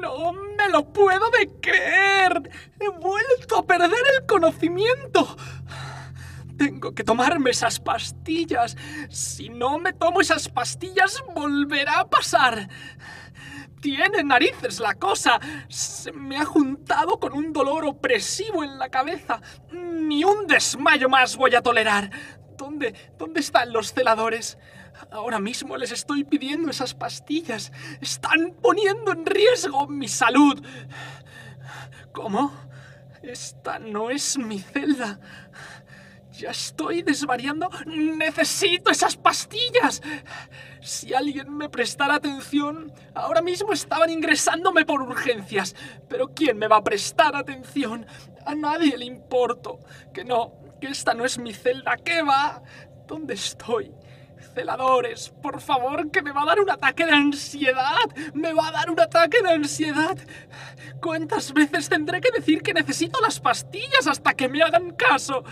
No me lo puedo de creer. He vuelto a perder el conocimiento. Tengo que tomarme esas pastillas. Si no me tomo esas pastillas, volverá a pasar. Tiene narices la cosa. Se me ha juntado con un dolor opresivo en la cabeza. Ni un desmayo más voy a tolerar. ¿Dónde, dónde están los celadores? Ahora mismo les estoy pidiendo esas pastillas. Están poniendo en riesgo mi salud. ¿Cómo? Esta no es mi celda. Ya estoy desvariando. Necesito esas pastillas. Si alguien me prestara atención, ahora mismo estaban ingresándome por urgencias. Pero ¿quién me va a prestar atención? A nadie le importo. Que no, que esta no es mi celda. ¿Qué va? ¿Dónde estoy? Celadores, por favor, que me va a dar un ataque de ansiedad. Me va a dar un ataque de ansiedad. ¿Cuántas veces tendré que decir que necesito las pastillas hasta que me hagan caso?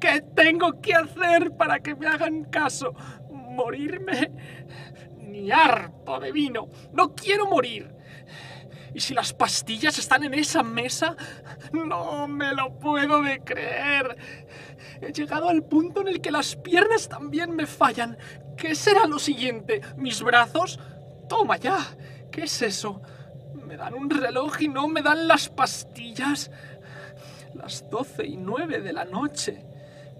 ¿Qué tengo que hacer para que me hagan caso? ¿Morirme? Ni harto de vino. No quiero morir. ¿Y si las pastillas están en esa mesa? No me lo puedo creer. He llegado al punto en el que las piernas también me fallan. ¿Qué será lo siguiente? ¿Mis brazos? Toma ya. ¿Qué es eso? ¿Me dan un reloj y no me dan las pastillas? Las doce y nueve de la noche.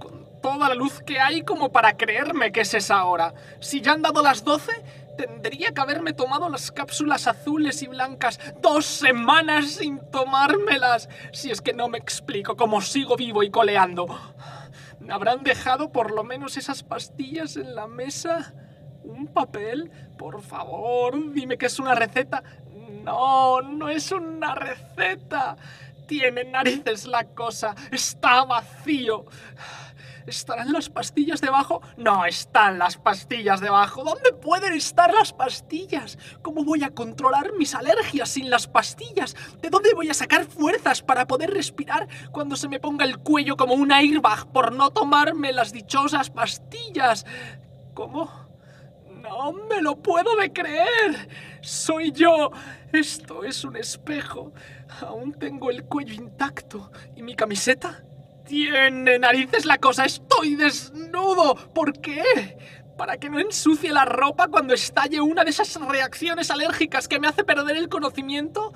Con toda la luz que hay como para creerme que es esa hora. Si ya han dado las doce, tendría que haberme tomado las cápsulas azules y blancas dos semanas sin tomármelas. Si es que no me explico cómo sigo vivo y coleando. ¿Me habrán dejado por lo menos esas pastillas en la mesa? ¿Un papel? Por favor, dime que es una receta. No, no es una receta. Tiene narices la cosa. Está vacío. ¿Estarán las pastillas debajo? No están las pastillas debajo. ¿Dónde pueden estar las pastillas? ¿Cómo voy a controlar mis alergias sin las pastillas? ¿De dónde voy a sacar fuerzas para poder respirar cuando se me ponga el cuello como un airbag por no tomarme las dichosas pastillas? ¿Cómo? No me lo puedo de creer. Soy yo. Esto es un espejo. Aún tengo el cuello intacto. ¿Y mi camiseta? Tiene narices la cosa, estoy desnudo. ¿Por qué? Para que no ensucie la ropa cuando estalle una de esas reacciones alérgicas que me hace perder el conocimiento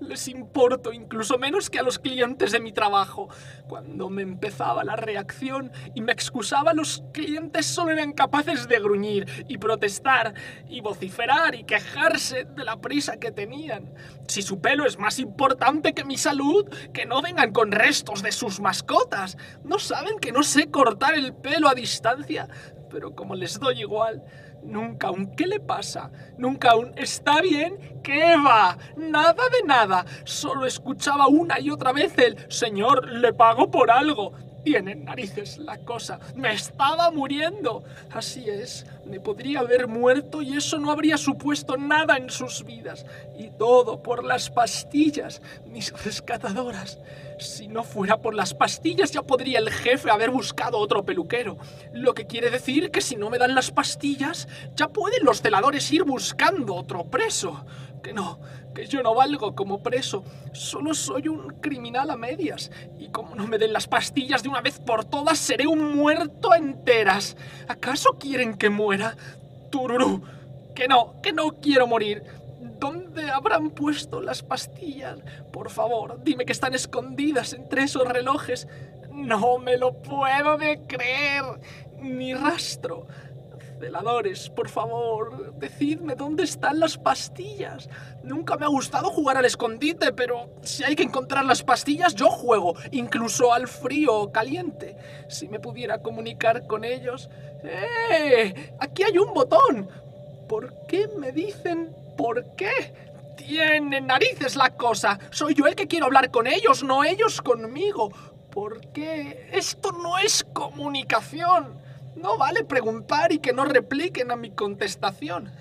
les importo incluso menos que a los clientes de mi trabajo. Cuando me empezaba la reacción y me excusaba, los clientes solo eran capaces de gruñir y protestar y vociferar y quejarse de la prisa que tenían. Si su pelo es más importante que mi salud, que no vengan con restos de sus mascotas. ¿No saben que no sé cortar el pelo a distancia? Pero como les doy igual, Nunca aún, ¿qué le pasa? Nunca aún, ¿está bien? ¿Qué va? Nada de nada. Solo escuchaba una y otra vez el Señor, le pago por algo. Tiene narices la cosa. Me estaba muriendo. Así es, me podría haber muerto y eso no habría supuesto nada en sus vidas. Y todo por las pastillas, mis rescatadoras. Si no fuera por las pastillas ya podría el jefe haber buscado otro peluquero. Lo que quiere decir que si no me dan las pastillas, ya pueden los celadores ir buscando otro preso. Que no, que yo no valgo como preso. Solo soy un criminal a medias. Y como no me den las pastillas de una vez por todas, seré un muerto enteras. ¿Acaso quieren que muera? Tururú. Que no, que no quiero morir. ¿Dónde habrán puesto las pastillas? Por favor, dime que están escondidas entre esos relojes. No me lo puedo de creer. Ni rastro. Celadores, por favor, decidme dónde están las pastillas. Nunca me ha gustado jugar al escondite, pero si hay que encontrar las pastillas, yo juego, incluso al frío o caliente. Si me pudiera comunicar con ellos... ¡Eh! Aquí hay un botón. ¿Por qué me dicen por qué? Tiene narices la cosa. Soy yo el que quiero hablar con ellos, no ellos conmigo. ¿Por qué? Esto no es comunicación. No vale preguntar y que no repliquen a mi contestación.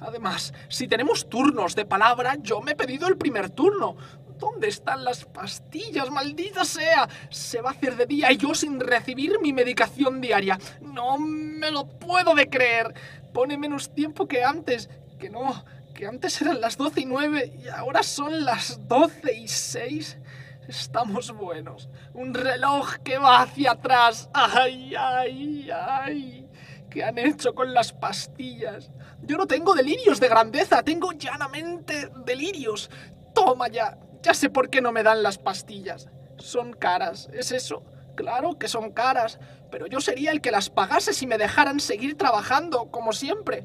Además, si tenemos turnos de palabra, yo me he pedido el primer turno. ¿Dónde están las pastillas? ¡Maldita sea! Se va a hacer de día y yo sin recibir mi medicación diaria. No me lo puedo de creer. Pone menos tiempo que antes. Que no, que antes eran las 12 y 9 y ahora son las 12 y 6. Estamos buenos. Un reloj que va hacia atrás. ¡Ay, ay, ay! ¿Qué han hecho con las pastillas? Yo no tengo delirios de grandeza, tengo llanamente delirios. Toma ya. Ya sé por qué no me dan las pastillas. Son caras, ¿es eso? Claro que son caras, pero yo sería el que las pagase si me dejaran seguir trabajando, como siempre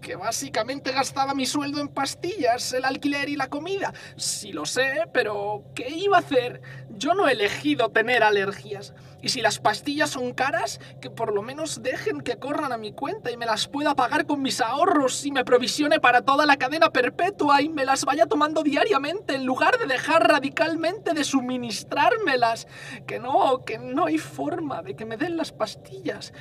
que básicamente gastaba mi sueldo en pastillas, el alquiler y la comida. Sí lo sé, pero ¿qué iba a hacer? Yo no he elegido tener alergias. Y si las pastillas son caras, que por lo menos dejen que corran a mi cuenta y me las pueda pagar con mis ahorros y me provisione para toda la cadena perpetua y me las vaya tomando diariamente en lugar de dejar radicalmente de suministrármelas. Que no, que no hay forma de que me den las pastillas.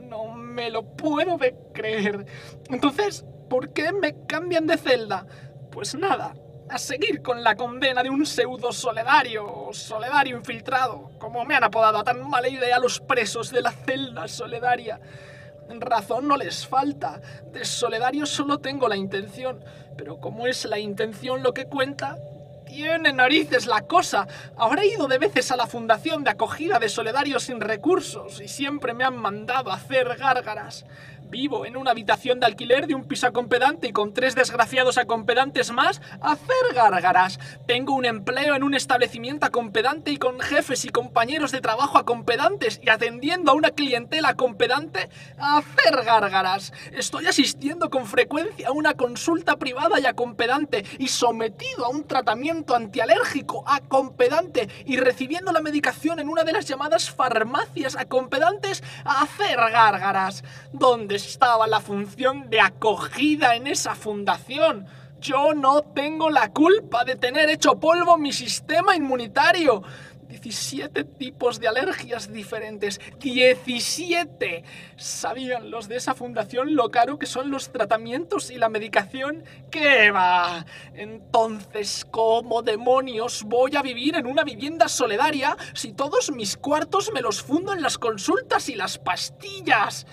No me lo puedo creer. Entonces, ¿por qué me cambian de celda? Pues nada, a seguir con la condena de un pseudo soledario o soledario infiltrado, como me han apodado a tan mala idea los presos de la celda soledaria. Razón no les falta. De soledario solo tengo la intención, pero como es la intención lo que cuenta, tiene narices la cosa. Habré ido de veces a la fundación de acogida de solidarios sin recursos y siempre me han mandado a hacer gárgaras. Vivo en una habitación de alquiler de un piso acompedante y con tres desgraciados acompedantes más hacer gárgaras. Tengo un empleo en un establecimiento acompedante y con jefes y compañeros de trabajo acompedantes y atendiendo a una clientela acompedante hacer gárgaras. Estoy asistiendo con frecuencia a una consulta privada y acompedante y sometido a un tratamiento antialérgico acompedante y recibiendo la medicación en una de las llamadas farmacias acompedantes a hacer gárgaras. ¿Dónde estaba la función de acogida en esa fundación. Yo no tengo la culpa de tener hecho polvo mi sistema inmunitario. 17 tipos de alergias diferentes. 17. ¿Sabían los de esa fundación lo caro que son los tratamientos y la medicación? ¿Qué va? Entonces, ¿cómo demonios voy a vivir en una vivienda solidaria si todos mis cuartos me los fundo en las consultas y las pastillas?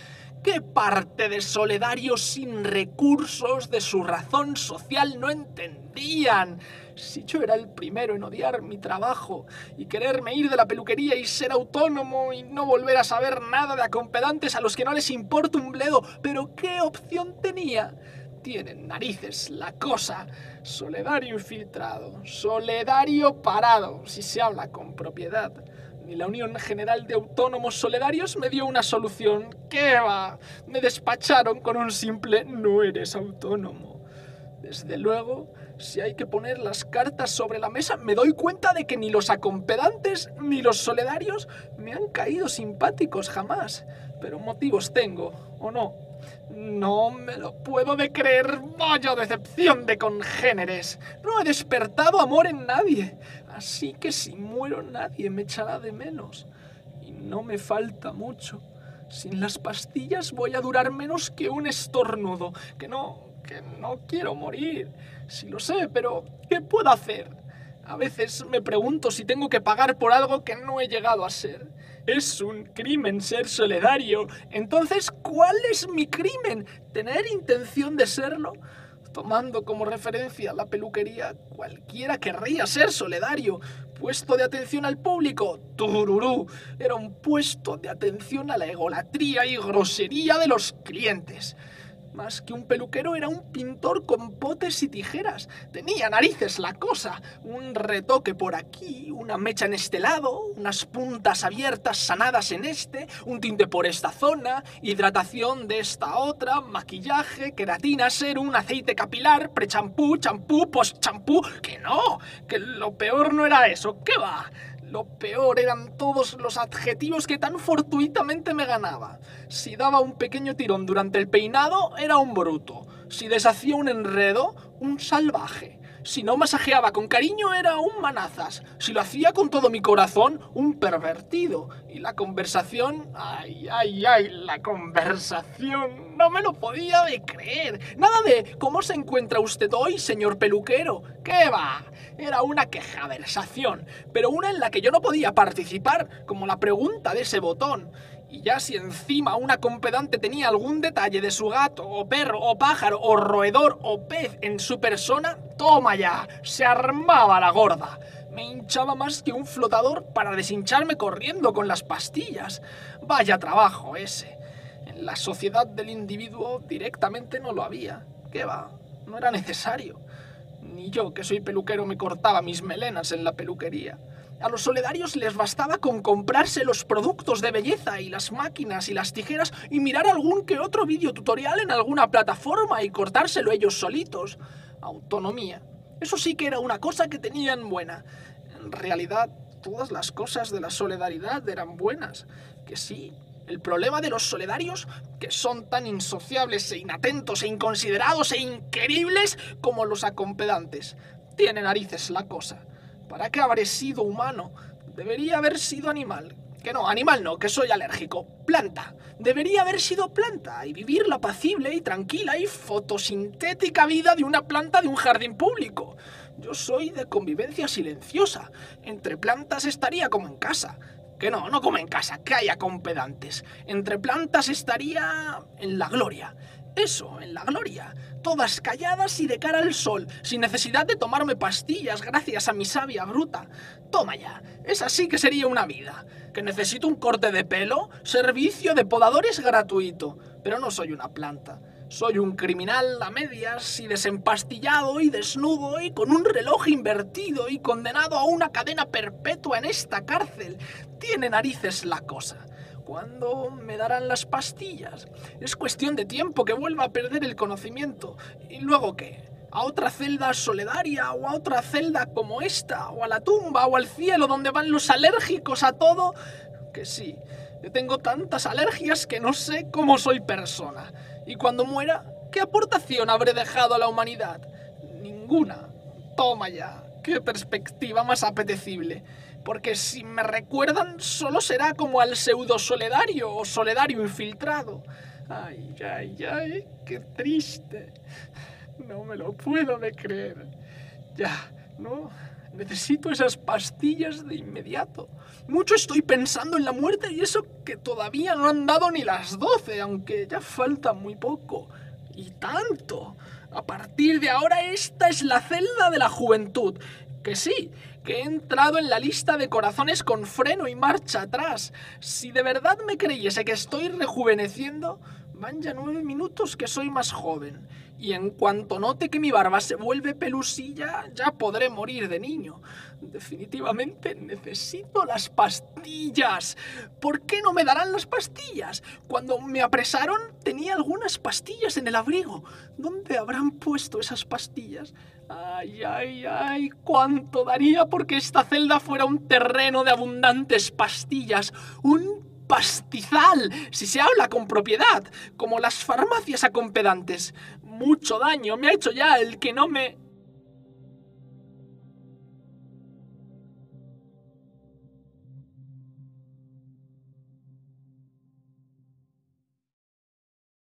¿Qué parte de solidarios sin recursos de su razón social no entendían? Si yo era el primero en odiar mi trabajo y quererme ir de la peluquería y ser autónomo y no volver a saber nada de acompedantes a los que no les importa un bledo, pero ¿qué opción tenía? Tienen narices la cosa. Soledario infiltrado, soledario parado, si se habla con propiedad ni la Unión General de Autónomos Solidarios me dio una solución. ¿Qué va? Me despacharon con un simple no eres autónomo. Desde luego, si hay que poner las cartas sobre la mesa, me doy cuenta de que ni los acompedantes ni los solidarios me han caído simpáticos jamás. Pero motivos tengo, ¿o no? No me lo puedo de creer. Vaya decepción de congéneres. No he despertado amor en nadie. Así que si muero nadie me echará de menos. Y no me falta mucho. Sin las pastillas voy a durar menos que un estornudo. Que no, que no quiero morir. Sí lo sé, pero ¿qué puedo hacer? A veces me pregunto si tengo que pagar por algo que no he llegado a ser. Es un crimen ser solidario. Entonces, ¿cuál es mi crimen? ¿Tener intención de serlo? Tomando como referencia la peluquería, cualquiera querría ser solidario. Puesto de atención al público, tururú, era un puesto de atención a la egolatría y grosería de los clientes. Más que un peluquero era un pintor con potes y tijeras. Tenía narices la cosa. Un retoque por aquí, una mecha en este lado, unas puntas abiertas sanadas en este, un tinte por esta zona, hidratación de esta otra, maquillaje, queratina, serum, aceite capilar, pre-champú, champú, post-champú. Que no, que lo peor no era eso. ¿Qué va? Lo peor eran todos los adjetivos que tan fortuitamente me ganaba. Si daba un pequeño tirón durante el peinado, era un bruto. Si deshacía un enredo, un salvaje. Si no masajeaba con cariño era un manazas. Si lo hacía con todo mi corazón, un pervertido. Y la conversación... Ay, ay, ay, la conversación. No me lo podía creer. Nada de ¿cómo se encuentra usted hoy, señor peluquero? ¿Qué va? Era una quejaversación, pero una en la que yo no podía participar, como la pregunta de ese botón. Y ya si encima una compedante tenía algún detalle de su gato, o perro, o pájaro, o roedor, o pez en su persona, toma ya, se armaba la gorda. Me hinchaba más que un flotador para deshincharme corriendo con las pastillas. Vaya trabajo ese. En la sociedad del individuo directamente no lo había. ¿Qué va? No era necesario. Ni yo, que soy peluquero, me cortaba mis melenas en la peluquería. A los soledarios les bastaba con comprarse los productos de belleza y las máquinas y las tijeras y mirar algún que otro vídeo tutorial en alguna plataforma y cortárselo ellos solitos. Autonomía. Eso sí que era una cosa que tenían buena. En realidad, todas las cosas de la solidaridad eran buenas. Que sí, el problema de los soledarios, que son tan insociables e inatentos e inconsiderados e increíbles como los acompedantes. Tiene narices la cosa. ¿Para qué habré sido humano? Debería haber sido animal. Que no, animal no, que soy alérgico. Planta. Debería haber sido planta y vivir la apacible y tranquila y fotosintética vida de una planta de un jardín público. Yo soy de convivencia silenciosa. Entre plantas estaría como en casa. Que no, no como en casa, que haya con pedantes. Entre plantas estaría en la gloria. Eso, en la gloria. Todas calladas y de cara al sol, sin necesidad de tomarme pastillas gracias a mi savia bruta. Toma ya, esa sí que sería una vida. Que necesito un corte de pelo, servicio de podadores gratuito. Pero no soy una planta. Soy un criminal a medias y desempastillado y desnudo y con un reloj invertido y condenado a una cadena perpetua en esta cárcel. Tiene narices la cosa. ¿Cuándo me darán las pastillas? Es cuestión de tiempo que vuelva a perder el conocimiento. ¿Y luego qué? ¿A otra celda solidaria o a otra celda como esta? ¿O a la tumba o al cielo donde van los alérgicos a todo? Que sí, yo tengo tantas alergias que no sé cómo soy persona. Y cuando muera, ¿qué aportación habré dejado a la humanidad? Ninguna. Toma ya. Qué perspectiva más apetecible. Porque si me recuerdan, solo será como al pseudo soledario o soledario infiltrado. Ay, ay, ay, qué triste. No me lo puedo de creer. Ya, no, necesito esas pastillas de inmediato. Mucho estoy pensando en la muerte y eso que todavía no han dado ni las doce, aunque ya falta muy poco. Y tanto. A partir de ahora esta es la celda de la juventud. Que sí, que he entrado en la lista de corazones con freno y marcha atrás. Si de verdad me creyese que estoy rejuveneciendo, van ya nueve minutos que soy más joven y en cuanto note que mi barba se vuelve pelusilla, ya podré morir de niño. Definitivamente necesito las pastillas. ¿Por qué no me darán las pastillas? Cuando me apresaron tenía algunas pastillas en el abrigo. ¿Dónde habrán puesto esas pastillas? Ay, ay, ay, cuánto daría porque esta celda fuera un terreno de abundantes pastillas, un pastizal, si se habla con propiedad, como las farmacias acompedantes. Mucho daño. Me ha hecho ya el que no me...